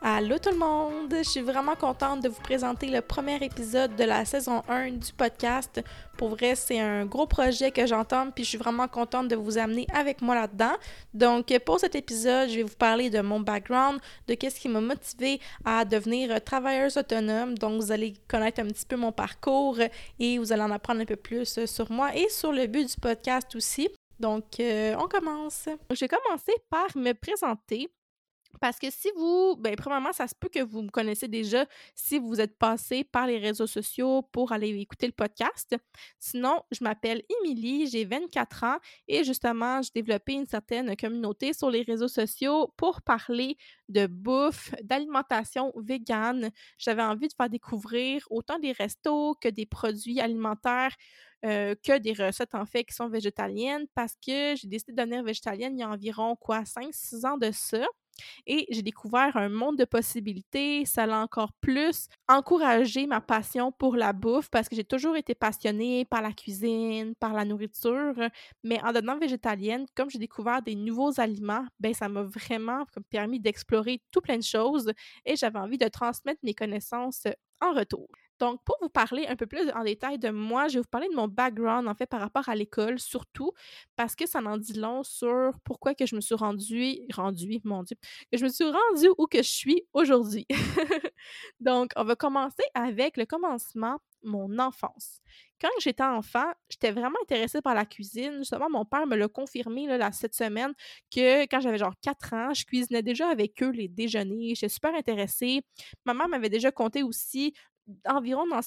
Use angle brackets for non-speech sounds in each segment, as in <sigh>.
Allô tout le monde! Je suis vraiment contente de vous présenter le premier épisode de la saison 1 du podcast. Pour vrai, c'est un gros projet que j'entends, puis je suis vraiment contente de vous amener avec moi là-dedans. Donc, pour cet épisode, je vais vous parler de mon background, de qu'est-ce qui m'a motivé à devenir travailleuse autonome. Donc, vous allez connaître un petit peu mon parcours et vous allez en apprendre un peu plus sur moi et sur le but du podcast aussi. Donc, euh, on commence. Je vais commencer par me présenter. Parce que si vous, ben, premièrement, ça se peut que vous me connaissez déjà si vous êtes passé par les réseaux sociaux pour aller écouter le podcast. Sinon, je m'appelle Émilie, j'ai 24 ans et justement, j'ai développé une certaine communauté sur les réseaux sociaux pour parler de bouffe, d'alimentation végane. J'avais envie de faire découvrir autant des restos que des produits alimentaires. Euh, que des recettes en fait qui sont végétaliennes parce que j'ai décidé de devenir végétalienne il y a environ quoi 5-6 ans de ça. Et j'ai découvert un monde de possibilités. Ça l'a encore plus encouragé ma passion pour la bouffe parce que j'ai toujours été passionnée par la cuisine, par la nourriture. Mais en devenant végétalienne, comme j'ai découvert des nouveaux aliments, ben ça m'a vraiment permis d'explorer tout plein de choses et j'avais envie de transmettre mes connaissances en retour. Donc, pour vous parler un peu plus en détail de moi, je vais vous parler de mon background, en fait, par rapport à l'école, surtout parce que ça en dit long sur pourquoi que je me suis rendue, rendue, mon Dieu, que je me suis rendue où que je suis aujourd'hui. <laughs> Donc, on va commencer avec le commencement, mon enfance. Quand j'étais enfant, j'étais vraiment intéressée par la cuisine. Justement, mon père me l'a confirmé là, cette semaine que quand j'avais genre 4 ans, je cuisinais déjà avec eux les déjeuners. J'étais super intéressée. Maman m'avait déjà compté aussi environ dans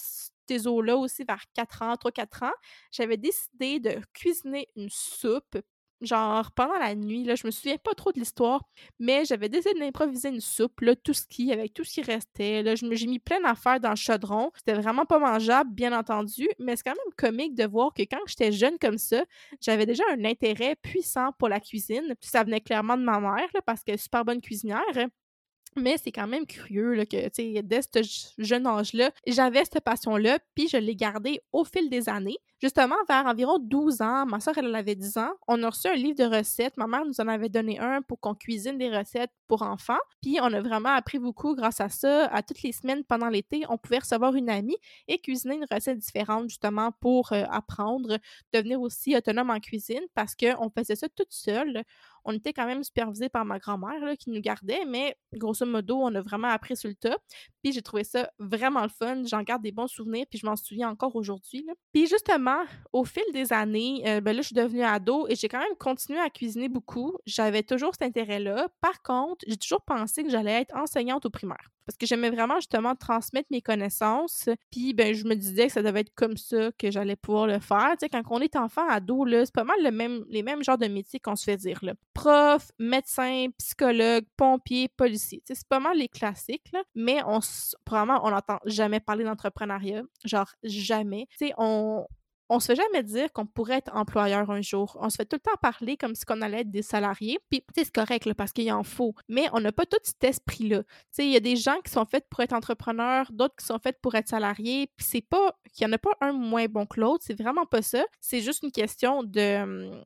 ces eaux-là aussi, vers 4 ans, 3-4 ans, j'avais décidé de cuisiner une soupe genre pendant la nuit, là, je me souviens pas trop de l'histoire, mais j'avais décidé d'improviser une soupe, là, tout ce qui, avec tout ce qui restait. Là, j'ai mis plein d'affaires dans le chaudron. C'était vraiment pas mangeable, bien entendu, mais c'est quand même comique de voir que quand j'étais jeune comme ça, j'avais déjà un intérêt puissant pour la cuisine. Puis ça venait clairement de ma mère, là, parce qu'elle est super bonne cuisinière. Mais c'est quand même curieux là, que, tu dès ce jeune âge-là, j'avais cette passion-là, puis je l'ai gardée au fil des années. Justement, vers environ 12 ans, ma soeur, elle avait 10 ans, on a reçu un livre de recettes. Ma mère nous en avait donné un pour qu'on cuisine des recettes pour enfants. Puis on a vraiment appris beaucoup grâce à ça. À toutes les semaines pendant l'été, on pouvait recevoir une amie et cuisiner une recette différente, justement, pour euh, apprendre, devenir aussi autonome en cuisine parce qu'on faisait ça toute seule on était quand même supervisé par ma grand-mère qui nous gardait, mais grosso modo, on a vraiment appris sur le tas. Puis j'ai trouvé ça vraiment le fun. J'en garde des bons souvenirs, puis je m'en souviens encore aujourd'hui. Puis justement, au fil des années, euh, ben là, je suis devenue ado et j'ai quand même continué à cuisiner beaucoup. J'avais toujours cet intérêt-là. Par contre, j'ai toujours pensé que j'allais être enseignante au primaire parce que j'aimais vraiment justement transmettre mes connaissances. Puis ben je me disais que ça devait être comme ça que j'allais pouvoir le faire. Tu sais, quand on est enfant, ado, là, c'est pas mal le même, les mêmes genres de métiers qu'on se fait dire. Là. Prof, médecin, psychologue, pompier, policier. Tu sais, c'est pas mal les classiques, là, mais on probablement on n'entend jamais parler d'entrepreneuriat. Genre jamais. Tu sais, on, on se fait jamais dire qu'on pourrait être employeur un jour. On se fait tout le temps parler comme si on allait être des salariés. Puis, c'est correct parce qu'il en faut. Mais on n'a pas tout cet esprit-là. Tu il y a des gens qui sont faits pour être entrepreneurs, d'autres qui sont faits pour être salariés. Puis c'est pas qu'il y en a pas un moins bon que l'autre. C'est vraiment pas ça. C'est juste une question de hum,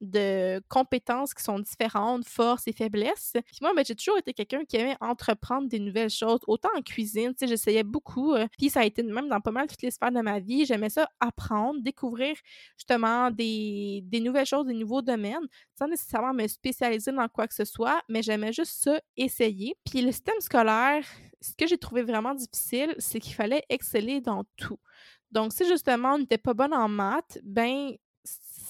de compétences qui sont différentes, forces et faiblesses. Puis moi, ben, j'ai toujours été quelqu'un qui aimait entreprendre des nouvelles choses, autant en cuisine, tu sais, j'essayais beaucoup. Euh, puis ça a été même dans pas mal toutes les sphères de ma vie. J'aimais ça apprendre, découvrir justement des, des nouvelles choses, des nouveaux domaines, sans nécessairement me spécialiser dans quoi que ce soit, mais j'aimais juste ça, essayer. Puis le système scolaire, ce que j'ai trouvé vraiment difficile, c'est qu'il fallait exceller dans tout. Donc, si justement on n'était pas bonne en maths, ben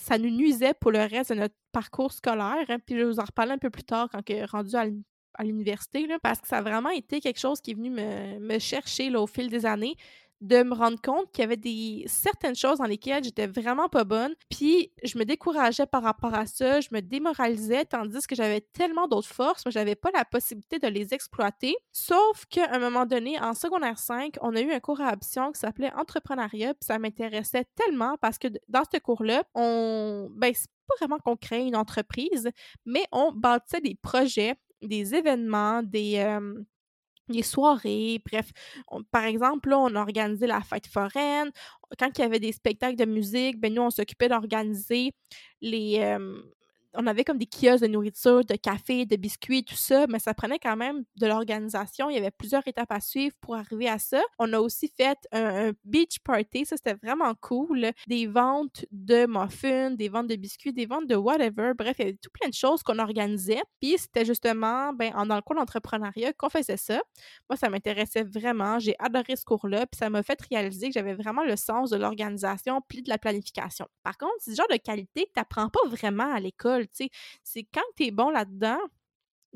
ça nous nuisait pour le reste de notre parcours scolaire. Hein, puis je vais vous en reparler un peu plus tard quand est rendu à l'université, parce que ça a vraiment été quelque chose qui est venu me, chercher au fil des années de me rendre compte qu'il y avait des certaines choses dans lesquelles j'étais vraiment pas bonne, puis je me décourageais par rapport à ça, je me démoralisais, tandis que j'avais tellement d'autres forces, mais j'avais pas la possibilité de les exploiter. Sauf qu'à un moment donné, en secondaire 5, on a eu un cours à option qui s'appelait entrepreneuriat, puis ça m'intéressait tellement parce que dans ce cours-là, on, ben, c'est pas vraiment qu'on crée une entreprise, mais on bâtissait des projets, des événements, des, euh, des soirées, bref. par exemple, là, on a organisé la fête foraine. Quand il y avait des spectacles de musique, ben nous, on s'occupait d'organiser les, euh, on avait comme des kiosques de nourriture, de café, de biscuits, tout ça, mais ça prenait quand même de l'organisation. Il y avait plusieurs étapes à suivre pour arriver à ça. On a aussi fait un, beach party, ça c'était vraiment cool. Des ventes de muffins, des ventes de biscuits, des ventes de whatever. Bref, il y avait tout plein de choses qu'on organisait. Puis c'était justement ben, dans le cours d'entrepreneuriat qu'on faisait ça. Moi, ça m'intéressait vraiment. J'ai adoré ce cours-là. Puis ça m'a fait réaliser que j'avais vraiment le sens de l'organisation puis de la planification. Par contre, c'est le genre de qualité que tu n'apprends pas vraiment à l'école c'est quand tu es bon là-dedans,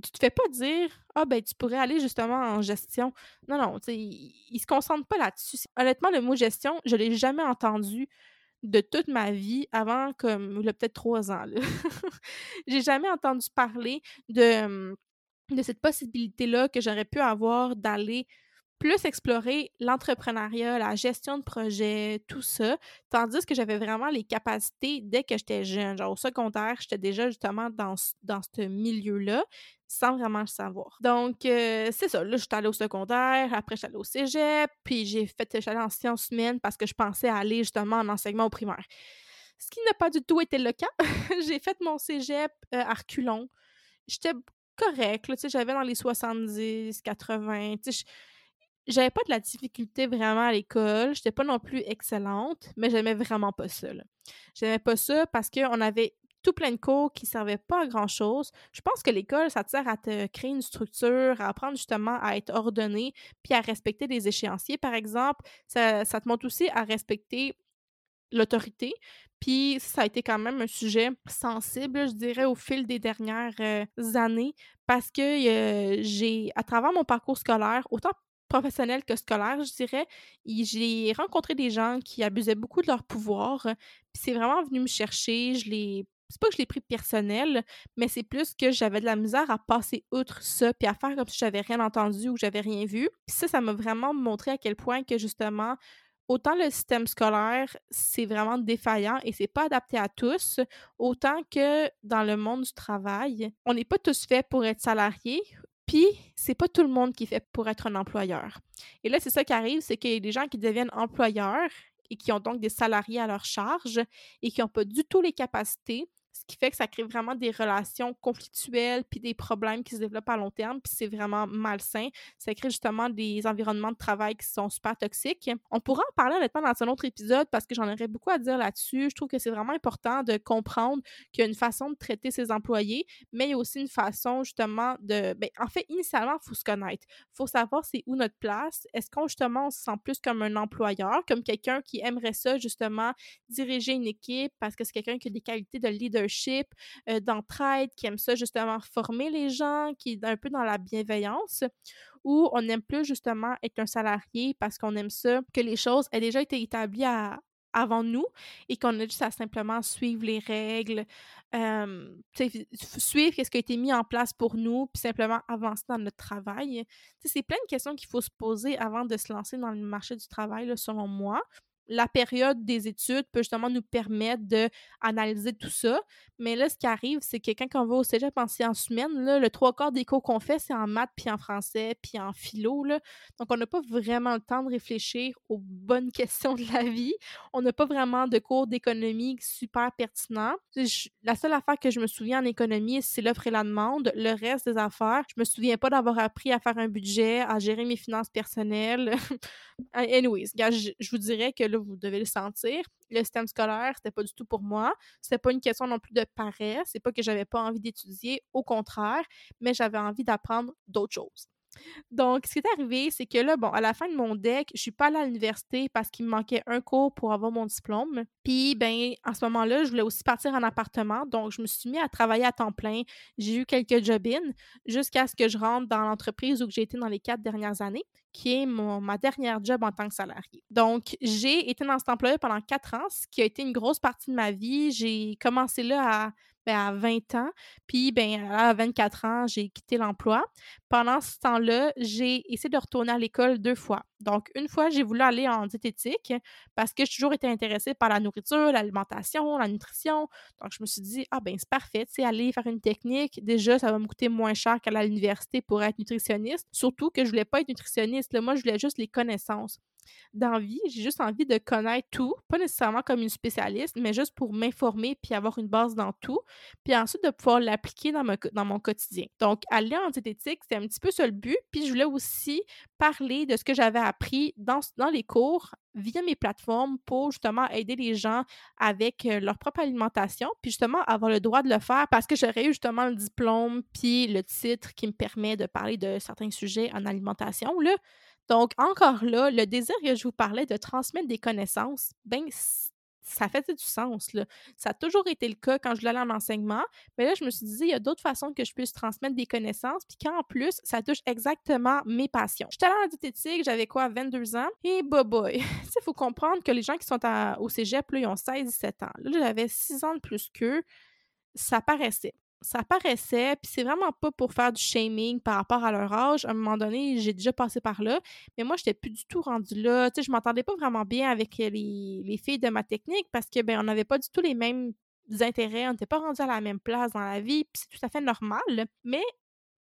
tu te fais pas dire Ah, ben, tu pourrais aller justement en gestion. Non, non, tu sais, il, se concentre pas là-dessus. Honnêtement, le mot gestion, je l'ai jamais entendu de toute ma vie avant comme peut-être trois ans. <laughs> J'ai jamais entendu parler de, de cette possibilité-là que j'aurais pu avoir d'aller plus explorer l'entrepreneuriat, la gestion de projet, tout ça, tandis que j'avais vraiment les capacités dès que j'étais jeune. Genre au secondaire, j'étais déjà justement dans, dans ce milieu-là sans vraiment le savoir. Donc, euh, c'est ça. Là, j'étais allée au secondaire, après, j'étais allée au cégep, puis j'ai fait, j'allais en sciences humaines parce que je pensais aller justement en enseignement au primaire. Ce qui n'a pas du tout été le cas. <laughs> j'ai fait mon cégep euh, à reculons. J'étais correct, tu sais, j'avais dans les 70, 80, tu sais, j'avais pas de la difficulté vraiment à l'école. J'étais pas non plus excellente, mais j'aimais vraiment pas ça. J'aimais pas ça parce qu'on avait tout plein de cours qui servaient pas à grand chose. Je pense que l'école, ça te sert à te créer une structure, à apprendre justement à être ordonné, puis à respecter les échéanciers, par exemple. Ça, te montre aussi à respecter l'autorité. Puis ça a été quand même un sujet sensible, je dirais, au fil des dernières euh, années, parce que euh, j'ai, à travers mon parcours scolaire, autant professionnel que scolaire, je dirais. J'ai rencontré des gens qui abusaient beaucoup de leur pouvoir. C'est vraiment venu me chercher. Je l'ai. C'est pas que je l'ai pris personnel, mais c'est plus que j'avais de la misère à passer outre ça, puis à faire comme si j'avais rien entendu ou j'avais rien vu. Puis ça, ça m'a vraiment montré à quel point que justement, autant le système scolaire, c'est vraiment défaillant et c'est pas adapté à tous, autant que dans le monde du travail, on n'est pas tous faits pour être salariés puis, c'est pas tout le monde qui fait pour être un employeur. Et là, c'est ça qui arrive, c'est qu'il y des gens qui deviennent employeurs et qui ont donc des salariés à leur charge et qui n'ont pas du tout les capacités ce qui fait que ça crée vraiment des relations conflictuelles puis des problèmes qui se développent à long terme, puis c'est vraiment malsain. Ça crée justement des environnements de travail qui sont super toxiques. On pourra en parler honnêtement dans un autre épisode parce que j'en aurais beaucoup à dire là-dessus. Je trouve que c'est vraiment important de comprendre qu'il y a une façon de traiter ses employés, mais il y a aussi une façon justement de... Ben, en fait, initialement, il faut se connaître. Il faut savoir c'est où notre place. Est-ce qu'on justement on se sent plus comme un employeur, comme quelqu'un qui aimerait ça justement diriger une équipe parce que c'est quelqu'un qui a des qualités de euh, d'entraide, qui aime ça justement former les gens, qui est un peu dans la bienveillance, ou on aime plus justement être un salarié parce qu'on aime ça, que les choses aient déjà été établies avant nous et qu'on a juste à simplement suivre les règles, suivre ce qui a été mis en place pour nous, puis simplement avancer dans notre travail. C'est plein de questions qu'il faut se poser avant de se lancer dans le marché du travail, selon moi la période des études peut justement nous permettre d'analyser tout ça. Mais là, ce qui arrive, c'est que quand on va au cégep en sciences humaines, là, le trois quarts des cours qu'on fait, c'est en maths, puis en français, puis en philo. Là. Donc, on n'a pas vraiment le temps de réfléchir aux bonnes <laughs> questions de la vie. On n'a pas vraiment de cours d'économie super pertinents. la seule affaire que je me souviens en économie, c'est l'offre et la demande. Le reste des affaires, je me souviens pas d'avoir appris à faire un budget, à gérer mes finances personnelles. <laughs> Anyways, je, je vous dirais que vous devez le sentir. Le système scolaire, c'était pas du tout pour moi. C'était pas une question non plus de paresse. C'est pas que j'avais pas envie d'étudier, au contraire, mais j'avais envie d'apprendre d'autres choses. Donc, ce qui est arrivé, c'est que là, bon, à la fin de mon deck, je suis pas allée à l'université parce qu'il me manquait un cours pour avoir mon diplôme. Puis, ben, en ce moment-là, je voulais aussi partir en appartement. Donc, je me suis mis à travailler à temps plein. J'ai eu quelques job-in jusqu'à ce que je rentre dans l'entreprise où j'ai été dans les quatre dernières années, qui est mon, ma dernière job en tant que salarié. Donc, j'ai été dans cet emploi pendant quatre ans, ce qui a été une grosse partie de ma vie. J'ai commencé là à ben, à 20 ans. Puis, ben, à 24 ans, j'ai quitté l'emploi. Pendant ce temps-là, j'ai essayé de retourner à l'école deux fois. Donc, une fois, j'ai voulu aller en diététique parce que j'ai toujours été intéressée par la nourriture, l'alimentation, la nutrition. Donc, je me suis dit, ah ben, c'est parfait, tu sais, aller faire une technique, déjà, ça va me coûter moins cher qu'à l'université pour être nutritionniste. Surtout que je voulais pas être nutritionniste. Là, moi, je voulais juste les connaissances dans vie, j'ai juste envie de connaître tout, pas nécessairement comme une spécialiste, mais juste pour m'informer puis avoir une base dans tout, puis ensuite de pouvoir l'appliquer dans, dans mon quotidien. Donc, aller en diététique, c'est un petit peu ça le but, puis je voulais aussi parler de ce que j'avais appris dans, dans les cours via mes plateformes pour justement aider les gens avec euh, leur propre alimentation, puis justement avoir le droit de le faire parce que j'aurais eu justement le diplôme puis le titre qui me permet de parler de certains sujets en alimentation. Là, donc, encore là, le désir que je vous parlais de transmettre des connaissances, ben, ça fait du sens. Là. Ça a toujours été le cas quand je l'allais en enseignement. Mais là, je me suis dit, il y a d'autres façons que je puisse transmettre des connaissances, puis qu'en plus, ça touche exactement mes passions. J'étais allée en diététique, j'avais quoi, 22 ans? Et bah boy! il faut comprendre que les gens qui sont au cégep, là, ils ont 16-17 ans. Là, j'avais 6 ans de plus qu'eux. Ça paraissait ça paraissait, puis c'est vraiment pas pour faire du shaming par rapport à leur âge. À un moment donné, j'ai déjà passé par là, mais moi, j'étais plus du tout rendue là. Tu sais, je m'entendais pas vraiment bien avec les, filles de ma technique parce que, ben, on n'avait pas du tout les mêmes intérêts, on n'était pas rendus à la même place dans la vie, puis c'est tout à fait normal. Mais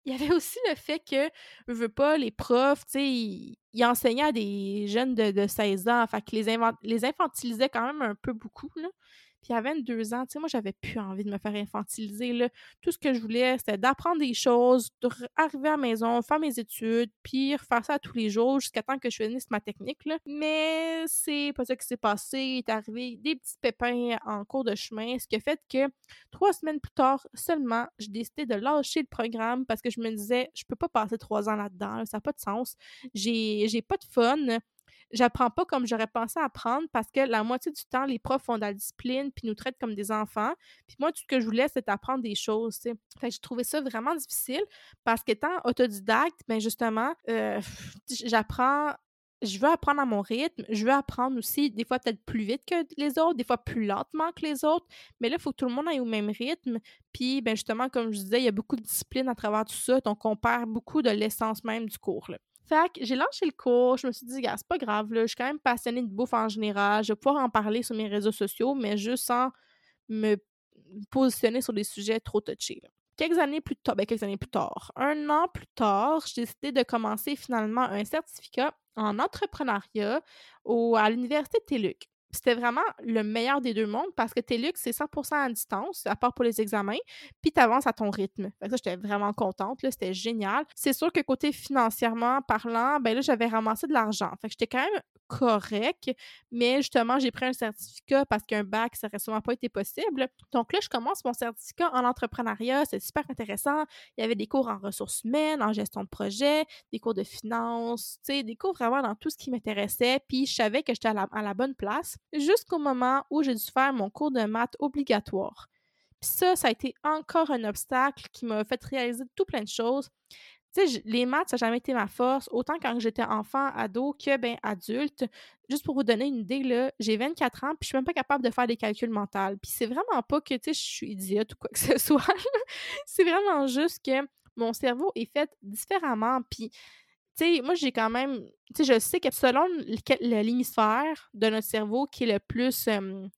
il y avait aussi le fait que, je veux pas, les profs, tu sais, ils, enseignaient à des jeunes de, de 16 ans, fait que les, les infantilisaient quand même un peu beaucoup, là. Puis à 22 ans, tu sais, moi, j'avais plus envie de me faire infantiliser. Là. Tout ce que je voulais, c'était d'apprendre des choses, d'arriver à la maison, faire mes études, puis refaire ça tous les jours jusqu'à temps que je finisse ma technique. Là. Mais c'est pas ça qui s'est passé. Il est arrivé des petits pépins en cours de chemin, ce qui a fait que trois semaines plus tard seulement, j'ai décidé de lâcher le programme parce que je me disais, je peux pas passer trois ans là-dedans, ça n'a pas de sens. J'ai pas de fun j'apprends pas comme j'aurais pensé apprendre parce que la moitié du temps, les profs font de la discipline puis nous traitent comme des enfants. Puis moi, tout ce que je voulais, c'est apprendre des choses, Fait j'ai trouvé ça vraiment difficile parce qu'étant autodidacte, ben justement, euh, j'apprends je veux apprendre à mon rythme, je veux apprendre aussi des fois peut-être plus vite que les autres, des fois plus lentement que les autres, mais là, il faut que tout le monde aille au même rythme. Puis, ben justement, comme je disais, il y a beaucoup de discipline à travers tout ça, donc on perd beaucoup de l'essence même du cours. J'ai lancé le cours, je me suis dit, c'est pas grave, là, je suis quand même passionnée de bouffe en général, je vais pouvoir en parler sur mes réseaux sociaux, mais juste sans me positionner sur des sujets trop touchés. Quelques années plus tard, ben quelques années plus tard, un an plus tard, j'ai décidé de commencer finalement un certificat en entrepreneuriat au, à l'Université TELUC c'était vraiment le meilleur des deux mondes parce que TELUX, c'est 100% à distance, à part pour les examens, puis tu avances à ton rythme. Fait ça, j'étais vraiment contente, c'était génial. C'est sûr que côté financièrement parlant, ben là, j'avais ramassé de l'argent. Fait que j'étais quand même correct, mais justement, j'ai pris un certificat parce qu'un bac, ça n'aurait sûrement pas été possible. Donc là, je commence mon certificat en entrepreneuriat, c'est super intéressant. Il y avait des cours en ressources humaines, en gestion de projet, des cours de finance, tu sais, des cours vraiment dans tout ce qui m'intéressait, puis je savais que j'étais à la bonne place jusqu'au moment où j'ai dû faire mon cours de maths obligatoire. Puis ça, ça a été encore un obstacle qui m'a fait réaliser tout plein de choses. Tu les maths, ça n'a jamais été ma force, autant quand j'étais enfant, ado, que ben adulte. Juste pour vous donner une idée, là, j'ai 24 ans, puis je suis même pas capable de faire des calculs mentaux. Puis c'est vraiment pas que, tu sais, je suis idiote ou quoi que <laughs> ce soit. c'est vraiment juste que mon cerveau est fait différemment. Tu moi, j'ai quand même. Tu je sais que selon l'hémisphère de notre cerveau qui est le plus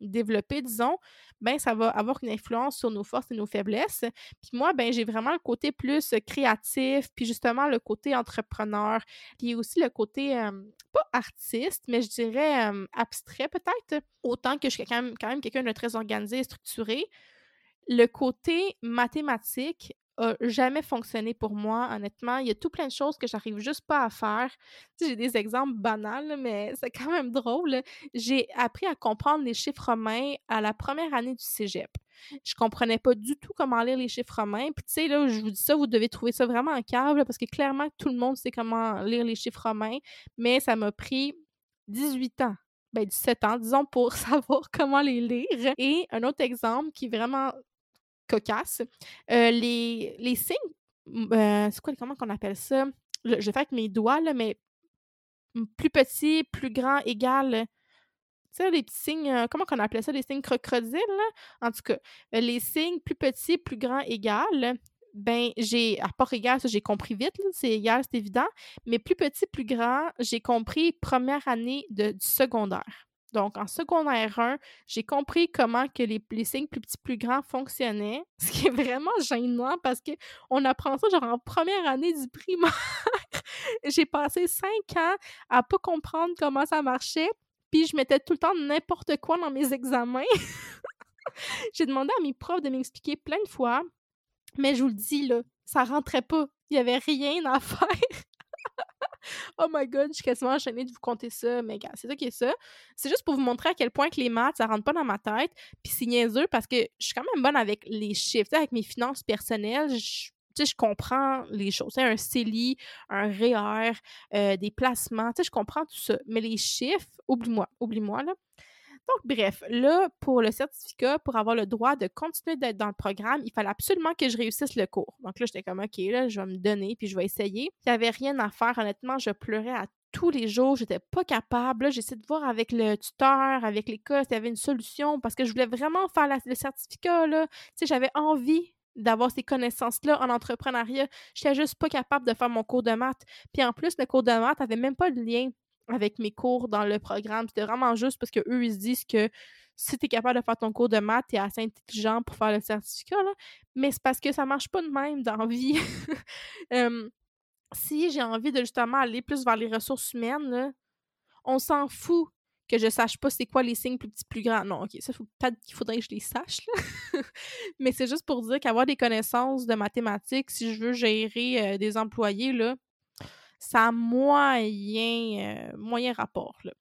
développé, disons, ben ça va avoir une influence sur nos forces et nos faiblesses. Puis moi, ben j'ai vraiment le côté plus créatif, puis justement le côté entrepreneur, puis aussi le côté, pas artiste, mais je dirais abstrait peut-être. Autant que je suis quand même, quand même quelqu'un de très organisé et structuré. Le côté mathématique a jamais fonctionné pour moi, honnêtement. Il y a tout plein de choses que j'arrive juste pas à faire. J'ai des exemples banals, mais c'est quand même drôle. J'ai appris à comprendre les chiffres romains à la première année du cégep. Je comprenais pas du tout comment lire les chiffres romains. Puis, tu sais, là, je vous dis ça, vous devez trouver ça vraiment en câble, parce que clairement, tout le monde sait comment lire les chiffres romains, mais ça m'a pris 18 ans ben 17 ans, disons, pour <laughs> savoir comment les lire. Et un autre exemple qui est vraiment cocasse. Euh, les, les signes, euh, c'est quoi, comment qu'on appelle ça? Je, je, fais avec mes doigts, là, mais plus petit, plus grand, égal. Tu sais, les petits signes, euh, comment qu'on appelait ça? Les signes crocodiles, En tout cas, les signes plus petits, plus grand, égal. Ben, j'ai, à part égal, ça j'ai compris vite, c'est égal, c'est évident. Mais plus petit, plus grand, j'ai compris première année de, du secondaire. Donc, en secondaire 1, j'ai compris comment que les, signes plus petits, plus grands fonctionnaient, <laughs> ce qui est vraiment gênant parce qu'on apprend ça genre en première année du primaire. <laughs> j'ai passé cinq ans à pas comprendre comment ça marchait, puis je mettais tout le temps n'importe quoi dans mes examens. <laughs> j'ai demandé à mes profs de m'expliquer plein de fois, mais je vous le dis, là, ça rentrait pas. Il y avait rien à faire. <laughs> oh my god, je suis quasiment enchaînée de vous compter ça, mais gars, c'est ça qui est ça. C'est juste pour vous montrer à quel point que les maths, ça rentre pas dans ma tête. Puis c'est niaiseux parce que je suis quand même bonne avec les chiffres. avec mes finances personnelles, je, je comprends les choses. un CELI, un REER, euh, des placements, je comprends tout ça. Mais les chiffres, oublie-moi, oublie-moi, là. Donc, bref, là, pour le certificat, pour avoir le droit de continuer d'être dans le programme, il fallait absolument que je réussisse le cours. Donc là, j'étais comme, OK, là, je vais me donner, puis je vais essayer. Il n'y avait rien à faire. Honnêtement, je pleurais à tous les jours, j'étais pas capable. J'essaie de voir avec le tuteur, avec l'école, s'il y avait une solution parce que je voulais vraiment faire le certificat. J'avais envie d'avoir ces connaissances-là en entrepreneuriat. J'étais juste pas capable de faire mon cours de maths. Puis en plus, le cours de maths n'avait même pas de lien avec mes cours dans le programme. C'était vraiment juste parce qu'eux, ils se disent que si tu es capable de faire ton cours de maths, tu es assez intelligent pour faire le certificat. Là. Mais c'est parce que ça marche pas de même dans vie. <laughs> si j'ai envie de justement aller plus vers les ressources humaines, on s'en fout que je sache pas c'est quoi les signes plus petits, plus grands. Non, ok, ça faut peut-être qu'il faudrait que je les sache, <laughs> Mais c'est juste pour dire qu'avoir des connaissances de mathématiques, si je veux gérer euh, des employés, là, ça a moyen, euh, moyen rapport. Là.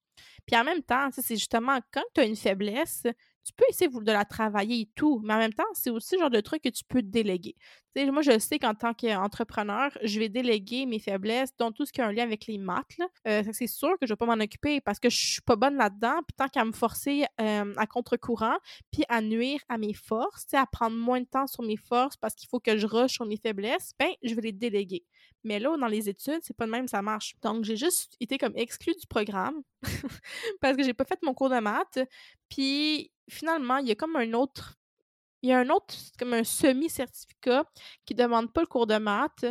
Puis en même temps, c'est justement quand tu as une faiblesse, tu peux essayer de la travailler et tout, mais en même temps, c'est aussi le genre de truc que tu peux déléguer. moi, je sais qu'en tant qu'entrepreneur, je vais déléguer mes faiblesses, dont tout ce qui a un lien avec les maths. Euh, c'est sûr que je ne vais pas m'en occuper parce que je suis pas bonne là-dedans, puis tant qu'à me forcer euh, à contre-courant, puis à nuire à mes forces, à prendre moins de temps sur mes forces parce qu'il faut que je rush sur mes faiblesses, ben, je vais les déléguer. Mais là, dans les études, c'est pas de même, ça marche. Donc, j'ai juste été comme exclue du programme <laughs> parce que j'ai pas fait mon cours de maths. Puis, finalement, il y a comme un autre. Il y a un autre, comme un semi-certificat qui demande pas le cours de maths.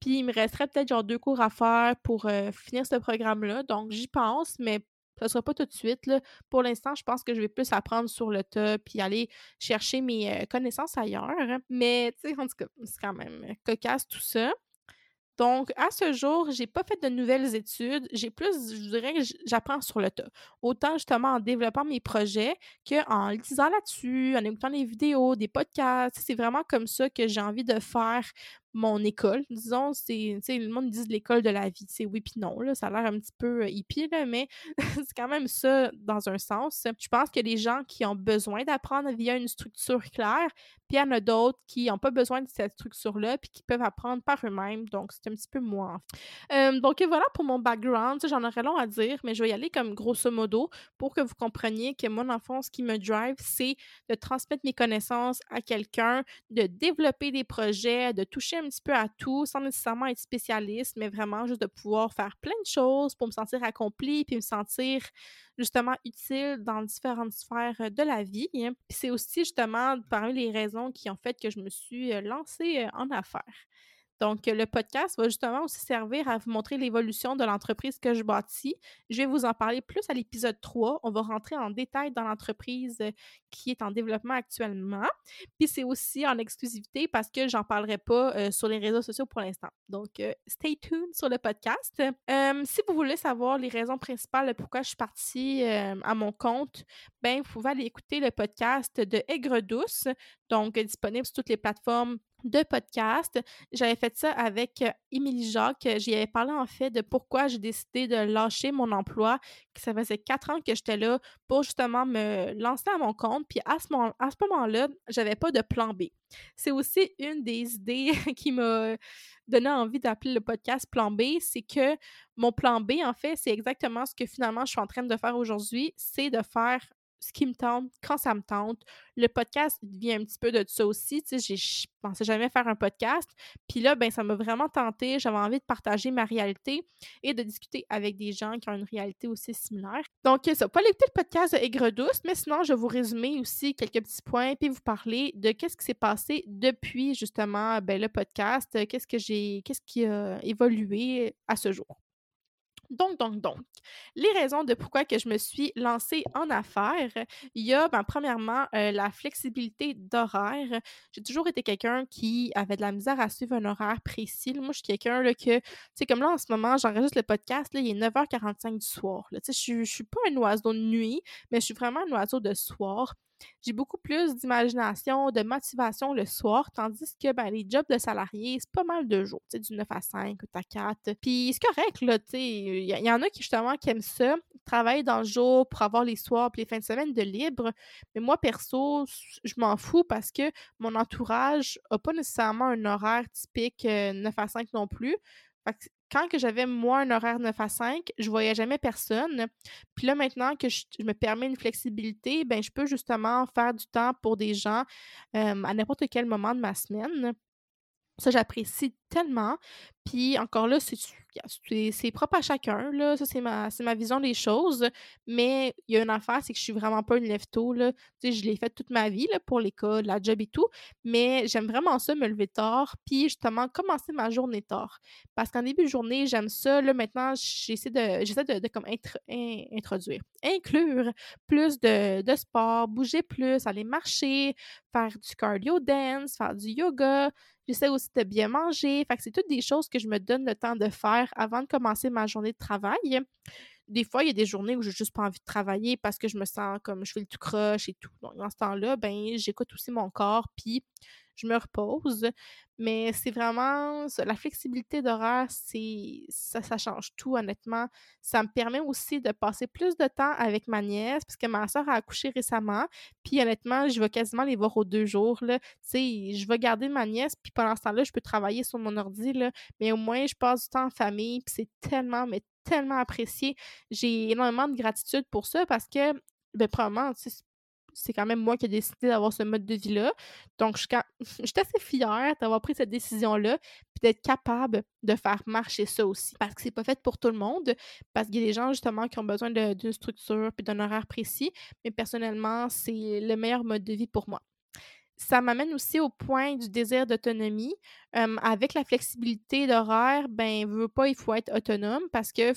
Puis, il me resterait peut-être genre deux cours à faire pour euh, finir ce programme-là. Donc, j'y pense, mais ça sera pas tout de suite. Là. Pour l'instant, je pense que je vais plus apprendre sur le tas puis aller chercher mes euh, connaissances ailleurs. Mais, tu sais, en tout cas, c'est quand même cocasse tout ça. Donc, à ce jour, j'ai pas fait de nouvelles études. J'ai plus, je dirais j'apprends sur le tas. Autant justement en développant mes projets qu'en lisant là-dessus, en écoutant des vidéos, des podcasts. C'est vraiment comme ça que j'ai envie de faire mon école. Disons, c'est, le monde dit l'école de la vie. C'est oui puis non, là, ça a l'air un petit peu euh, hippie, là, mais <laughs> c'est quand même ça dans un sens. Je pense que les gens qui ont besoin d'apprendre via une structure claire, puis il y en a d'autres qui n'ont pas besoin de cette structure-là, puis qui peuvent apprendre par eux-mêmes. Donc, c'est un petit peu moi. Euh, donc, voilà pour mon background. J'en aurais long à dire, mais je vais y aller comme grosso modo pour que vous compreniez que moi, fond, ce qui me drive, c'est de transmettre mes connaissances à quelqu'un, de développer des projets, de toucher un petit peu à tout sans nécessairement être spécialiste, mais vraiment juste de pouvoir faire plein de choses pour me sentir accomplie puis me sentir justement utile dans différentes sphères de la vie. Puis c'est aussi justement parmi les raisons qui ont fait que je me suis euh, lancée euh, en affaires. Donc, le podcast va justement aussi servir à vous montrer l'évolution de l'entreprise que je bâtis. Je vais vous en parler plus à l'épisode 3. On va rentrer en détail dans l'entreprise euh, qui est en développement actuellement. Puis c'est aussi en exclusivité parce que j'en parlerai pas euh, sur les réseaux sociaux pour l'instant. Donc, euh, stay tuned sur le podcast. si vous voulez savoir les raisons principales pourquoi je suis partie à mon compte, ben vous pouvez aller écouter le podcast de Aigre Douce, donc disponible sur toutes les plateformes de podcast. J'avais fait ça avec Émilie Jacques. J'y avais parlé en fait de pourquoi j'ai décidé de lâcher mon emploi, ça faisait quatre ans que j'étais là pour justement me lancer à mon compte. Puis à ce, moment, à ce moment-là, j'avais pas de plan B. C'est aussi une des idées <laughs> qui m'a donné envie d'appeler le podcast Plan B, c'est que mon plan B, en fait, c'est exactement ce que finalement je suis en train de faire aujourd'hui, c'est de faire ce qui me tente, quand ça me tente. Le podcast vient un petit peu de ça aussi. Tu sais, je pensais jamais faire un podcast. Puis là, ben, ça m'a vraiment tenté. J'avais envie de partager ma réalité et de discuter avec des gens qui ont une réalité aussi similaire. Donc, ça, pas l'écouter le podcast de Aigre Douce, mais sinon, je vais vous résumer aussi quelques petits points puis vous parler de qu'est-ce qui s'est passé depuis justement ben, le podcast, qu'est-ce que j'ai, qu'est-ce qui a évolué à ce jour. Donc, donc, donc, les raisons de pourquoi que je me suis lancée en affaires, il y a, ben, premièrement, euh, la flexibilité d'horaire. J'ai toujours été quelqu'un qui avait de la misère à suivre un horaire précis. Moi, je suis quelqu'un que, tu sais, comme là, en ce moment, j'enregistre le podcast, il est 9h45 du soir. Tu sais, je ne suis pas un oiseau de nuit, mais je suis vraiment un oiseau de soir. J'ai beaucoup plus d'imagination, de motivation le soir, tandis que ben, les jobs de salariés, c'est pas mal de jours, du 9 à 5 ou à 4. Puis c'est correct, là, tu sais, il y, en a qui justement qui aiment ça, travailler dans le jour pour avoir les soirs et les fins de semaine de libre. Mais moi, perso, je m'en fous parce que mon entourage n'a pas nécessairement un horaire typique 9 euh, à 5 non plus. Quand j'avais moi un horaire 9 à 5, je voyais jamais personne. Puis là, maintenant que je, me permets une flexibilité, ben je peux justement faire du temps pour des gens à n'importe quel moment de ma semaine. Ça, j'apprécie tellement. Puis encore là, c'est propre à chacun, là. Ça, c'est ma, ma vision des choses. Mais il y a une affaire, c'est que je suis vraiment pas une lève-tôt. Tu sais, je l'ai fait toute ma vie, là, pour l'école, la job et tout. Mais j'aime vraiment ça, me lever tard. Puis justement, commencer ma journée tard. Parce qu'en début de journée, j'aime ça. Là, maintenant, j'essaie de, de, comme introduire, inclure plus de sport, bouger plus, aller marcher, faire du cardio dance, faire du yoga. J'essaie aussi de bien manger. Fait que c'est toutes des choses que je me donne le temps de faire avant de commencer ma journée de travail. Des fois, il y a des journées où je n'ai juste pas envie de travailler parce que je me sens comme je fais le tout croche et tout. Donc, dans ce temps-là, ben, j'écoute aussi mon corps, puis je me repose. Mais c'est vraiment la flexibilité d'horaire, c'est ça, ça change tout, honnêtement. Ça me permet aussi de passer plus de temps avec ma nièce, puisque ma soeur a accouché récemment. Puis honnêtement, je vais quasiment les voir aux deux jours. Là. je vais garder ma nièce, puis pendant ce temps-là, je peux travailler sur mon ordi, là, mais au moins, je passe du temps en famille, puis c'est tellement, mais tellement apprécié. J'ai énormément de gratitude pour ça parce que, ben, probablement, c'est quand même moi qui ai décidé d'avoir ce mode de vie-là. Donc, <laughs> je suis, assez fière d'avoir pris cette décision-là, puis d'être capable de faire marcher ça aussi. Parce que c'est pas fait pour tout le monde, parce qu'il y a des gens justement qui ont besoin d'une structure puis d'un horaire précis, mais personnellement, c'est le meilleur mode de vie pour moi ça m'amène aussi au point du désir d'autonomie. avec la flexibilité d'horaire, ben, veut pas, il faut être autonome parce que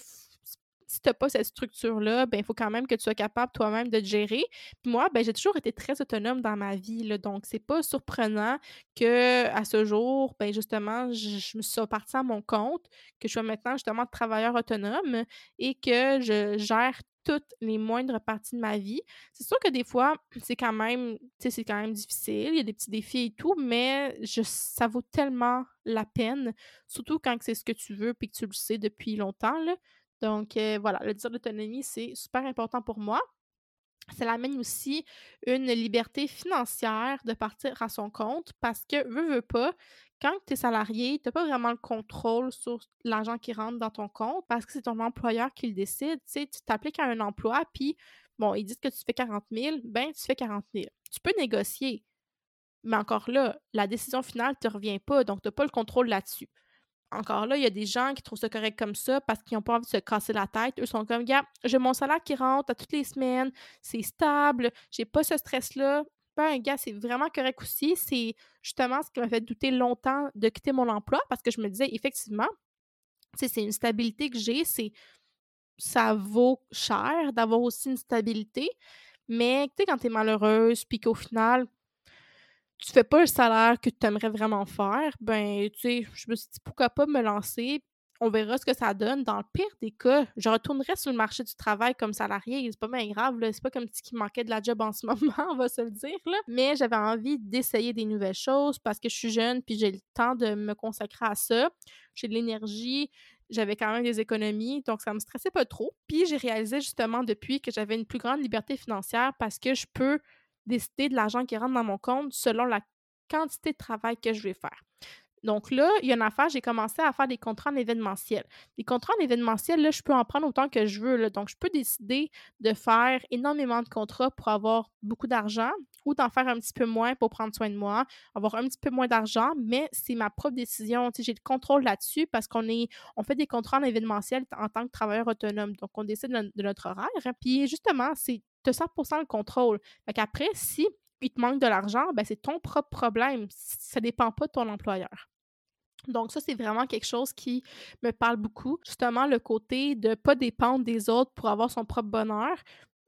si tu n'as pas cette structure-là, ben, il faut quand même que tu sois capable toi-même de te gérer. Puis moi, ben, j'ai toujours été très autonome dans ma vie. Là, donc, c'est pas surprenant que à ce jour, ben, justement, je, me suis partie à mon compte, que je sois maintenant justement travailleur autonome et que je gère toutes les moindres parties de ma vie. C'est sûr que des fois, c'est quand même, c'est quand même difficile, il y a des petits défis et tout, mais je, ça vaut tellement la peine, surtout quand c'est ce que tu veux puis que tu le sais depuis longtemps. Donc, euh, voilà, le désir d'autonomie, c'est super important pour moi. Ça amène aussi une liberté financière de partir à son compte parce que, veux, veux pas, quand tu es salarié, tu n'as pas vraiment le contrôle sur l'argent qui rentre dans ton compte parce que c'est ton employeur qui le décide. Tu tu t'appliques à un emploi, puis, bon, ils disent que tu fais 40 000, ben, tu fais 40 000. Tu peux négocier, mais encore là, la décision finale ne te revient pas, donc tu n'as pas le contrôle là-dessus encore là, il y a des gens qui trouvent ça correct comme ça parce qu'ils n'ont pas envie de se casser la tête. Eux sont comme, gars, j'ai mon salaire qui rentre à toutes les semaines, c'est stable, j'ai pas ce stress-là. Ben, gars, c'est vraiment correct aussi. C'est justement ce qui m'a fait douter longtemps de quitter mon emploi parce que je me disais, effectivement, c'est une stabilité que j'ai, c'est ça vaut cher d'avoir aussi une stabilité. Mais tu quand tu es malheureuse, puis qu'au final, tu fais pas le salaire que tu aimerais vraiment faire, ben, tu sais, je me suis dit pourquoi pas me lancer? on verra ce que ça donne. Dans le pire des cas, je retournerai sur le marché du travail comme salarié. C'est pas bien grave, c'est pas comme si qui manquait de la job en ce <laughs> moment, on va se le dire. Là. Mais j'avais envie d'essayer des nouvelles choses parce que je suis jeune puis j'ai le temps de me consacrer à ça. J'ai de l'énergie, j'avais quand même des économies, donc ça me stressait pas trop. Puis j'ai réalisé justement depuis que j'avais une plus grande liberté financière parce que je peux décider de l'argent qui rentre dans mon compte selon la quantité de travail que je vais faire. Donc là, il y a une affaire, j'ai commencé à faire des contrats en événementiel. Les contrats en événementiel, là, je peux en prendre autant que je veux. Donc, je peux décider de faire énormément de contrats pour avoir beaucoup d'argent ou d'en faire un petit peu moins pour prendre soin de moi, avoir un petit peu moins d'argent, mais c'est ma propre décision. J'ai le contrôle là-dessus parce qu'on est, on fait des contrats en événementiel en tant que travailleur autonome. Donc, on décide de, notre horaire. Puis, justement, c'est de 100% le contrôle. Fait qu'après, si il te manque de l'argent, ben c'est ton propre problème. Ça dépend pas de ton employeur. Donc, ça, c'est vraiment quelque chose qui me parle beaucoup. Justement, le côté de ne pas dépendre des autres pour avoir son propre bonheur,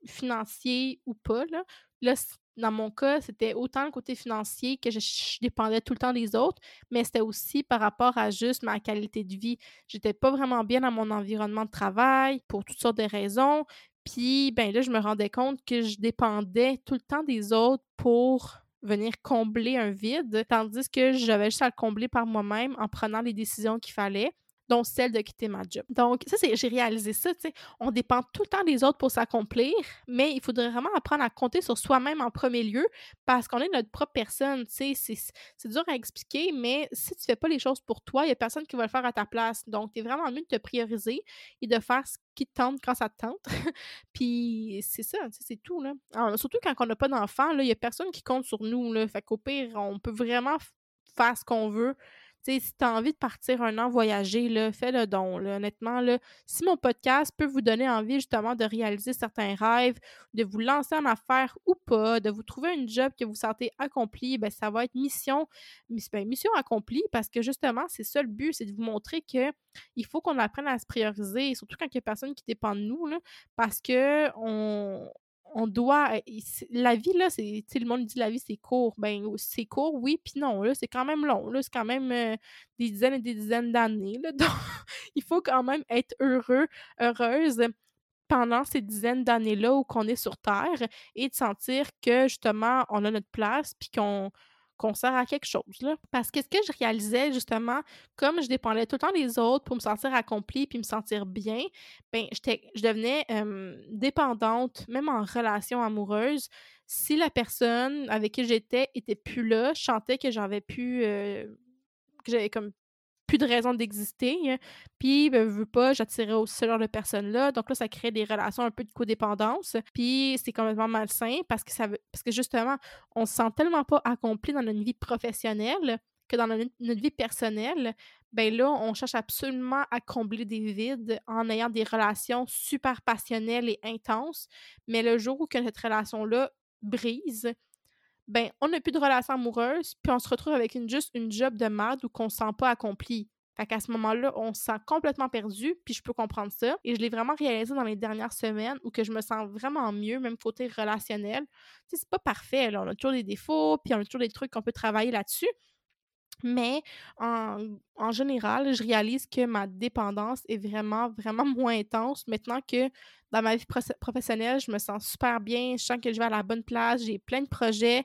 financier ou pas. Là, là dans mon cas, c'était autant le côté financier que je, dépendais tout le temps des autres, mais c'était aussi par rapport à juste ma qualité de vie. J'étais pas vraiment bien dans mon environnement de travail pour toutes sortes de raisons. Puis, ben là, je me rendais compte que je dépendais tout le temps des autres pour venir combler un vide, tandis que j'avais juste à le combler par moi-même en prenant les décisions qu'il fallait dont celle de quitter ma job. Donc, ça, c'est, j'ai réalisé ça, tu sais. On dépend tout le temps des autres pour s'accomplir, mais il faudrait vraiment apprendre à compter sur soi-même en premier lieu parce qu'on est notre propre personne, tu sais. C'est, dur à expliquer, mais si tu fais pas les choses pour toi, il y a personne qui va le faire à ta place. Donc, tu es vraiment mieux de te prioriser et de faire ce qui te tente quand ça te tente. <laughs> Puis c'est ça, c'est tout. Là. surtout quand on n'a pas d'enfants, il n'y a personne qui compte sur nous. Là. Fait qu'au pire, on peut vraiment faire ce qu'on veut si tu as envie de partir un an voyager, fais le don. honnêtement, si mon podcast peut vous donner envie justement de réaliser certains rêves, de vous lancer en affaires ou pas, de vous trouver une job que vous sentez accomplie, ben, ça va être mission, mission accomplie parce que justement, c'est ça le but, c'est de vous montrer que il faut qu'on apprenne à se prioriser, surtout quand il y a personne qui dépend de nous, parce que on, on doit. La vie, là, c'est. le monde dit la vie, c'est court. Ben, c'est court, oui, puis non, là, c'est quand même long. Là, c'est quand même euh, des dizaines et des dizaines d'années. <laughs> Donc, il faut quand même être heureux, heureuse pendant ces dizaines d'années-là où qu'on est sur Terre et de sentir que justement, on a notre place, puis qu'on qu'on sert à quelque chose. Parce que ce que je réalisais, justement, comme je dépendais tout le temps des autres pour me sentir accomplie puis me sentir bien, ben, je devenais dépendante, même en relation amoureuse. Si la personne avec qui j'étais était plus là, je que j'avais plus. que j'avais comme plus de raison d'exister. Hein. Puis, ben, veux pas, j'attirais aussi ce genre de personnes-là. Donc là, ça crée des relations un peu de codépendance. Puis, c'est complètement malsain parce que, ça parce que justement, on se sent tellement pas accompli dans notre vie professionnelle que dans notre, vie personnelle, ben là, on cherche absolument à combler des vides en ayant des relations super passionnelles et intenses. Mais le jour où que cette relation-là brise, ben, on n'a plus de relation amoureuse, puis on se retrouve avec une, juste une job de merde ou qu'on se sent pas accompli. Fait qu'à ce moment-là, on se sent complètement perdu, puis je peux comprendre ça. Et je l'ai vraiment réalisé dans les dernières semaines où que je me sens vraiment mieux, même côté relationnel. Tu sais, c'est pas parfait, là. On a toujours des défauts, puis on a toujours des trucs qu'on peut travailler là-dessus. Mais en, en, général, je réalise que ma dépendance est vraiment, vraiment <laughs> moins intense maintenant que dans ma vie professionnelle, je me sens super bien, je sens que je vais à la bonne place, j'ai plein de projets.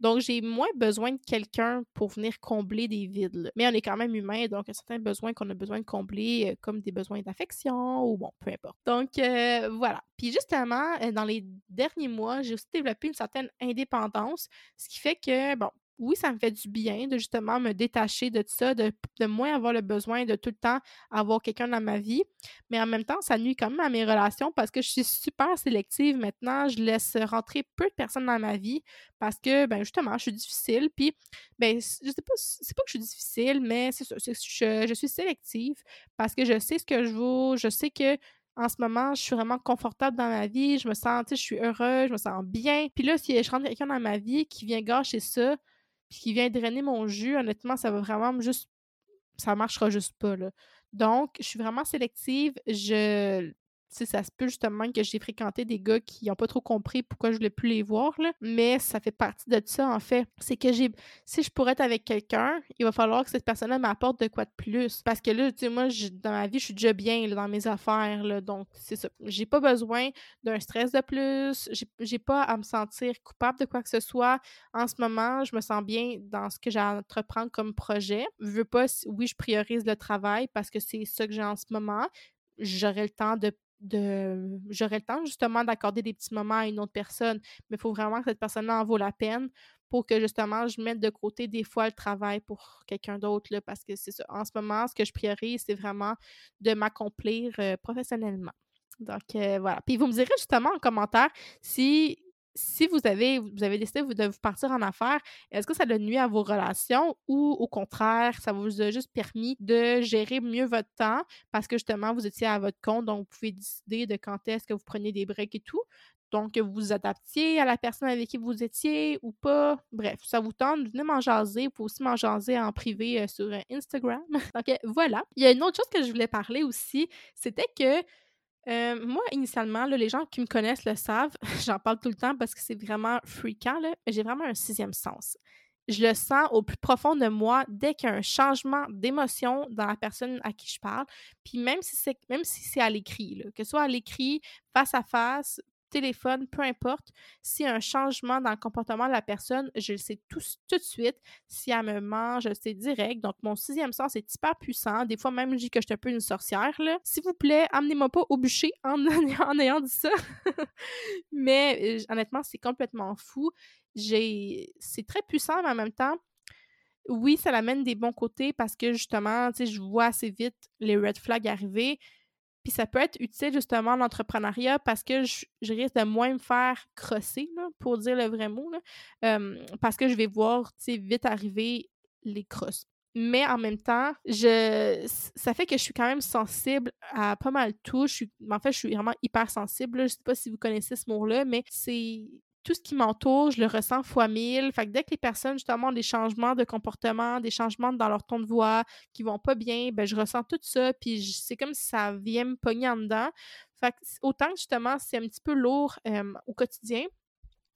Donc, j'ai moins besoin de quelqu'un pour venir combler des vides. Mais on est quand même humain, donc il y a certains besoins qu'on a besoin de combler, euh, comme des besoins d'affection ou bon, peu importe. Donc, euh, voilà. Puis justement, euh, dans les derniers mois, j'ai aussi développé une certaine indépendance, ce qui fait que, bon, oui, ça me fait du bien de justement me détacher de ça, de, moins avoir le besoin de tout le temps avoir quelqu'un dans ma vie. Mais en même temps, ça nuit quand même à mes relations parce que je suis super sélective maintenant. Je laisse rentrer peu de personnes dans ma vie parce que, ben justement, je suis difficile. Puis, ben, je sais pas, c'est pas que je suis difficile, mais c'est. Je, je suis sélective parce que je sais ce que je veux. Je sais que en ce moment, je suis vraiment confortable dans ma vie, je me sens, tu sais, je suis heureuse, je me sens bien. Puis là, si je rentre quelqu'un dans ma vie qui vient gâcher ça, puis qui vient drainer mon jus, honnêtement, ça va vraiment juste. Ça marchera juste pas, là. Donc, je suis vraiment sélective. Je. Ça se peut justement que j'ai fréquenté des gars qui n'ont pas trop compris pourquoi je voulais plus les voir, là. mais ça fait partie de ça, en fait. C'est que j'ai si je pourrais être avec quelqu'un, il va falloir que cette personne-là m'apporte de quoi de plus. Parce que là, tu sais, moi, dans ma vie, je suis déjà bien dans mes affaires, là, donc c'est ça. J'ai pas besoin d'un stress de plus, j'ai pas à me sentir coupable de quoi que ce soit. En ce moment, je me sens bien dans ce que j'ai à entreprendre comme projet. Je veux pas, oui, je priorise le travail parce que c'est ça que j'ai en ce moment. J'aurai le temps de de j'aurais le temps justement d'accorder des petits moments à une autre personne, mais il faut vraiment que cette personne-là en vaut la peine pour que justement je mette de côté des fois le travail pour quelqu'un d'autre parce que c'est ça. En ce moment, ce que je priorise, c'est vraiment de m'accomplir euh, professionnellement. Donc euh, voilà. Puis vous me direz justement en commentaire si si vous avez, vous avez décidé de vous partir en affaires, est-ce que ça a nuit à vos relations ou au contraire, ça vous a juste permis de gérer mieux votre temps parce que justement, vous étiez à votre compte, donc vous pouvez décider de quand est-ce que vous prenez des breaks et tout? Donc, vous vous adaptiez à la personne avec qui vous étiez ou pas? Bref, ça vous tente, venez m'en jaser. Vous pouvez aussi m'en jaser en privé euh, sur euh, Instagram. <laughs> donc, voilà. Il y a une autre chose que je voulais parler aussi, c'était que euh, moi, initialement, les gens qui me connaissent le savent, <laughs> j'en parle tout le temps parce que c'est vraiment mais j'ai vraiment un sixième sens. Je le sens au plus profond de moi dès qu'il y a un changement d'émotion dans la personne à qui je parle. Puis même si c'est même si c'est à l'écrit, que ce soit à l'écrit, face à face, téléphone, peu importe, s'il y a un changement dans le comportement de la personne, je le sais tout, de suite. Si elle me mange, je le sais direct. Donc, mon sixième sens est hyper puissant. Des fois, même, je dis que je suis un peu une sorcière. S'il vous plaît, amenez-moi pas au bûcher <laughs> en, ayant dit ça. mais euh, honnêtement, c'est complètement fou. C'est très puissant, mais en même temps, oui, ça l'amène des bons côtés parce que justement, je vois assez vite les red flags arriver. Puis ça peut être utile justement en entrepreneuriat parce que je, risque de moins me faire crosser, pour dire le vrai mot, parce que je vais voir vite arriver les crosses. Mais en même temps, je, ça fait que je suis quand même sensible à pas mal tout. Je suis, en fait, je suis vraiment hyper sensible. Je ne sais pas si vous connaissez ce mot-là, mais c'est tout ce qui m'entoure, je le ressens fois mille. Fait que dès que les personnes, justement, ont des changements de comportement, des changements dans leur ton de voix qui vont pas bien, ben, je ressens tout ça, puis c'est comme si ça vient me pogner en dedans. Autant que, justement, c'est un petit peu lourd au quotidien,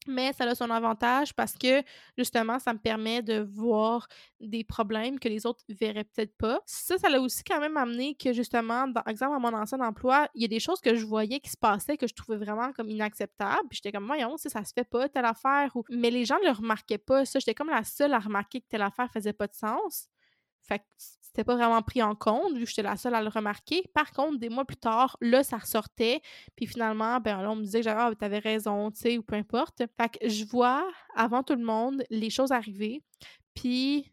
mais ça a son avantage parce que justement, ça me permet de voir des problèmes que les autres verraient peut-être pas. Ça, ça l'a aussi quand même amené que justement, par exemple, à mon ancien emploi, il y a des choses que je voyais qui se passaient que je trouvais vraiment comme inacceptables. Puis j'étais comme, voyons, ça, ça se fait pas, telle affaire. Mais les gens ne le remarquaient pas. Ça, j'étais comme la seule à remarquer que telle affaire faisait pas de sens. Fait que c'était pas vraiment pris en compte, vu que j'étais la seule à le remarquer. Par contre, des mois plus tard, là, ça ressortait. Puis finalement, ben là, on me disait que ah, t'avais raison, tu sais, ou peu importe. Fait que je vois, avant tout le monde, les choses arriver. Puis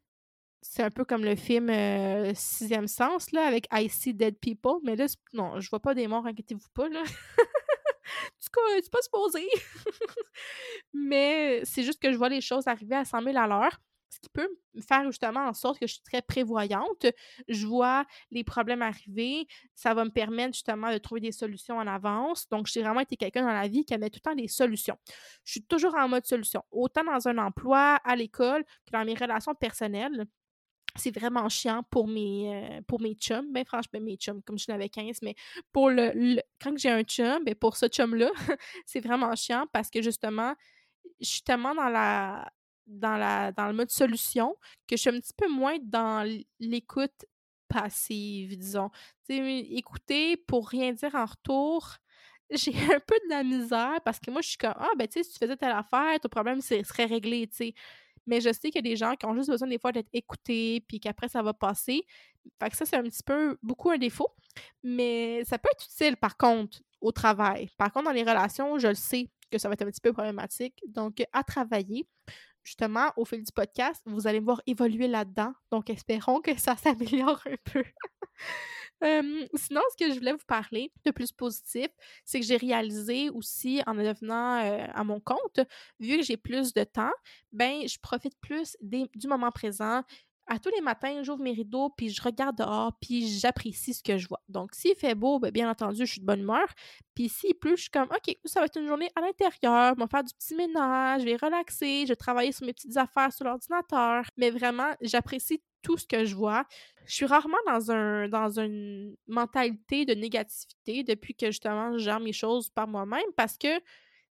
c'est un peu comme le film euh, Sixième Sens, là, avec I See Dead People. Mais là, non, je vois pas des morts, inquiétez-vous pas, là. <laughs> c'est pas supposé. <laughs> Mais c'est juste que je vois les choses arriver à 100 000 à l'heure ce qui peut faire justement en sorte que je suis très prévoyante. Je vois les problèmes arriver. Ça va me permettre justement de trouver des solutions en avance. Donc, j'ai vraiment été quelqu'un dans la vie qui avait tout le temps des solutions. Je suis toujours en mode solution, autant dans un emploi, à l'école, que dans mes relations personnelles c'est vraiment chiant pour mes, euh, pour mes chums. Ben, franchement, mes chums, comme je n'avais 15, mais pour le, quand j'ai un chum, ben, pour ce chum-là, <laughs> c'est vraiment chiant parce que justement, je suis tellement dans la dans, le mode solution que je suis un petit peu moins dans l'écoute passive, disons. écouter pour rien dire en retour, <laughs> j'ai un peu de la misère parce que moi, je suis comme Ah, ben, tu sais, si tu faisais telle affaire, ton problème serait réglé, tu sais. Mais je sais qu'il y a des gens qui ont juste besoin des fois d'être écoutés, puis qu'après, ça va passer. Fait que ça, c'est un petit peu, beaucoup un défaut. Mais ça peut être utile, par contre, au travail. Par contre, dans les relations, je le sais que ça va être un petit peu problématique. Donc, à travailler justement, au fil du podcast, vous allez me voir évoluer là-dedans. Donc, espérons que ça <laughs> s'améliore un peu. sinon, ce que je voulais vous parler de plus positif, c'est que j'ai réalisé aussi en devenant euh, à mon compte, vu que j'ai plus de temps, ben je profite plus du moment présent. À tous les matins, j'ouvre mes rideaux, puis je regarde dehors, puis j'apprécie ce que je vois. Donc, s'il fait beau, ben, bien entendu, je suis de bonne humeur. Puis s'il pleut, je suis comme, OK, ça va être une journée à l'intérieur, je vais faire du petit ménage, je vais relaxer, je vais travailler sur mes petites affaires sur l'ordinateur. Mais vraiment, j'apprécie tout ce que je vois. Je suis rarement dans, dans une mentalité de négativité depuis que justement je gère mes choses par moi-même parce que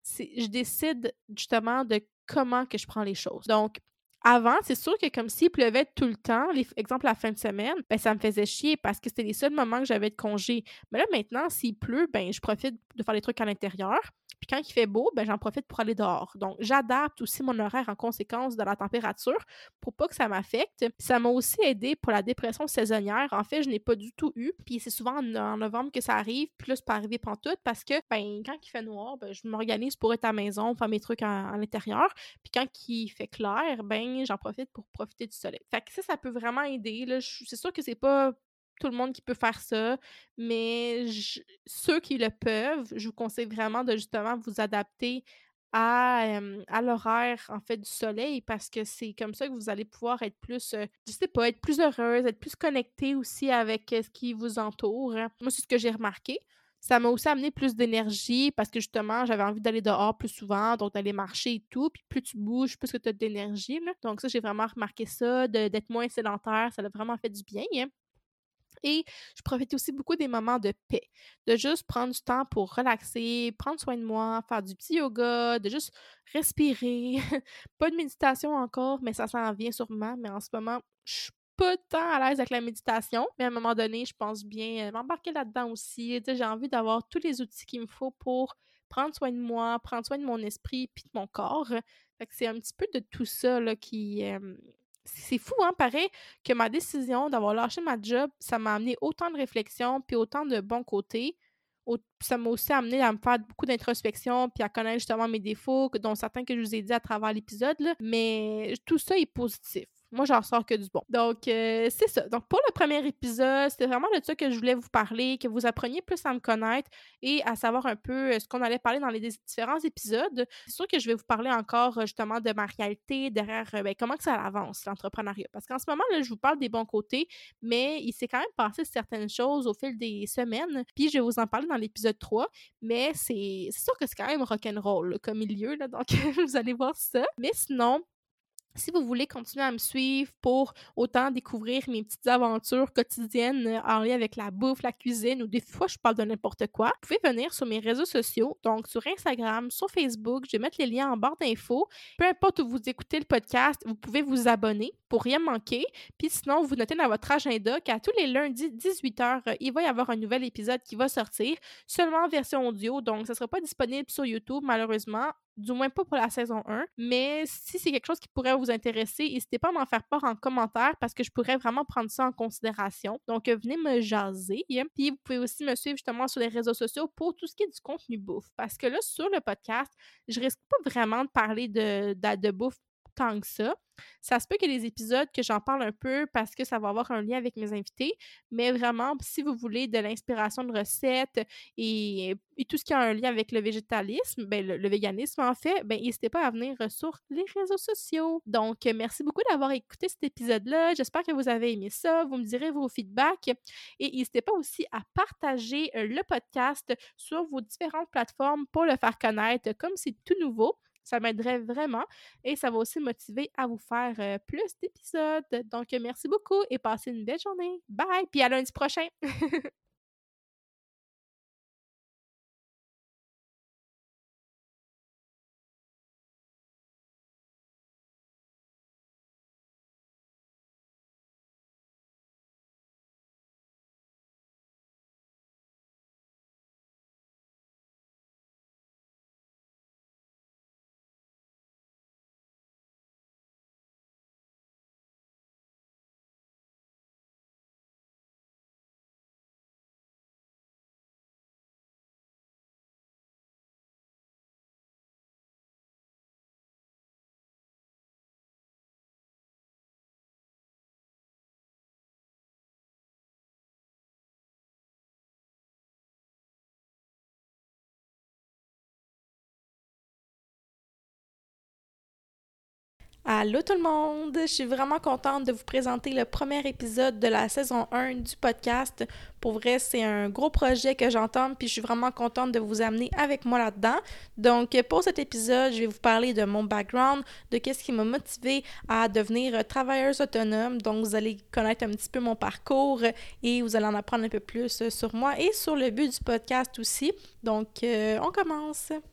je décide justement de comment que je prends les choses. Donc, avant, c'est sûr que comme s'il pleuvait tout le temps, les, exemple la fin de semaine, ben ça me faisait chier parce que c'était les seuls moments que j'avais de congé. Mais là, maintenant, s'il pleut, ben je profite de faire des trucs à l'intérieur. Puis quand il fait beau, ben j'en profite pour aller dehors. Donc, j'adapte aussi mon horaire en conséquence de la température pour pas que ça m'affecte. Ça m'a aussi aidé pour la dépression saisonnière. En fait, je n'ai pas du tout eu. Puis c'est souvent en, novembre que ça arrive. Puis là, c'est pas arrivé pantoute parce que, ben, quand il fait noir, ben, je m'organise pour être à la maison, faire mes trucs à, l'intérieur. Puis quand il fait clair, ben, j'en profite pour profiter du soleil. Fait que ça, ça peut vraiment aider. C'est sûr que c'est pas tout le monde qui peut faire ça, mais ceux qui le peuvent, je vous conseille vraiment de justement vous adapter à, à l'horaire en fait du soleil parce que c'est comme ça que vous allez pouvoir être plus, je sais pas, être plus heureuse, être plus connecté aussi avec ce qui vous entoure. Moi, c'est ce que j'ai remarqué. Ça m'a aussi amené plus d'énergie parce que justement, j'avais envie d'aller dehors plus souvent, donc d'aller marcher et tout. Puis plus tu bouges, plus que tu as d'énergie. Donc ça, j'ai vraiment remarqué ça, d'être moins sédentaire. Ça a vraiment fait du bien. Hein. Et je profite aussi beaucoup des moments de paix, de juste prendre du temps pour relaxer, prendre soin de moi, faire du petit yoga, de juste respirer. <laughs> pas de méditation encore, mais ça s'en vient sûrement. Mais en ce moment, je suis pas tant à l'aise avec la méditation, mais à un moment donné, je pense bien euh, m'embarquer là-dedans aussi. J'ai envie d'avoir tous les outils qu'il me faut pour prendre soin de moi, prendre soin de mon esprit puis de mon corps. c'est un petit peu de tout ça qui, c'est fou, hein, pareil, que ma décision d'avoir lâché ma job, ça m'a amené autant de réflexion puis autant de bons côtés. Ça m'a aussi amené à me faire beaucoup d'introspection puis à connaître justement mes défauts, dont certains que je vous ai dit à travers l'épisode. Mais tout ça est positif. Moi, j'en sors que du bon. Donc, euh, c'est ça. Donc, pour le premier épisode, c'était vraiment de ça que je voulais vous parler, que vous appreniez plus à me connaître et à savoir un peu euh, ce qu'on allait parler dans les différents épisodes. C'est sûr que je vais vous parler encore euh, justement de ma réalité derrière ben, comment que ça avance, l'entrepreneuriat. Parce qu'en ce moment, là, je vous parle des bons côtés, mais il s'est quand même passé certaines choses au fil des semaines. Puis, je vais vous en parler dans l'épisode 3. Mais c'est sûr que c'est quand même rock'n'roll comme milieu. Là, donc, <laughs> vous allez voir ça. Mais sinon, si vous voulez continuer à me suivre pour autant découvrir mes petites aventures quotidiennes euh, en lien avec la bouffe, la cuisine ou des fois je parle de n'importe quoi, vous pouvez venir sur mes réseaux sociaux, donc sur Instagram, sur Facebook, je vais mettre les liens en barre d'infos. Peu importe où vous écoutez le podcast, vous pouvez vous abonner rien manquer. Puis sinon, vous notez dans votre agenda qu'à tous les lundis 18h, euh, il va y avoir un nouvel épisode qui va sortir, seulement en version audio, donc ça ne sera pas disponible sur YouTube malheureusement du moins pas pour la saison 1. Mais si c'est quelque chose qui pourrait vous intéresser, n'hésitez pas à m'en faire part en commentaire parce que je pourrais vraiment prendre ça en considération. Donc, euh, venez me jaser. Puis, vous pouvez aussi me suivre justement sur les réseaux sociaux pour tout ce qui est du contenu bouffe. Parce que là, sur le podcast, je risque pas vraiment de parler de bouffe tant que ça. Ça se peut ait des épisodes que j'en parle un peu parce que ça va avoir un lien avec mes invités, mais vraiment, si vous voulez de l'inspiration de recettes et, tout ce qui a un lien avec le végétalisme, ben, le, véganisme en fait, ben, n'hésitez pas à venir sur les réseaux sociaux. Donc, merci beaucoup d'avoir écouté cet épisode-là. J'espère que vous avez aimé ça. Vous me direz vos feedbacks et n'hésitez pas aussi à partager euh, le podcast sur vos différentes plateformes pour le faire connaître comme c'est tout nouveau. Ça m'aiderait vraiment et ça va aussi motiver à vous faire plus d'épisodes. Donc, merci beaucoup et passez une belle journée. Bye! Puis à lundi prochain! <laughs> Allô tout le monde! Je suis vraiment contente de vous présenter le premier épisode de la saison 1 du podcast. Pour vrai, c'est un gros projet que j'entends, puis je suis vraiment contente de vous amener avec moi là-dedans. Donc, pour cet épisode, je vais vous parler de mon background, de qu'est-ce qui m'a motivé à devenir travailleuse autonome. Donc, vous allez connaître un petit peu mon parcours et vous allez en apprendre un peu plus sur moi et sur le but du podcast aussi. Donc, euh, on commence!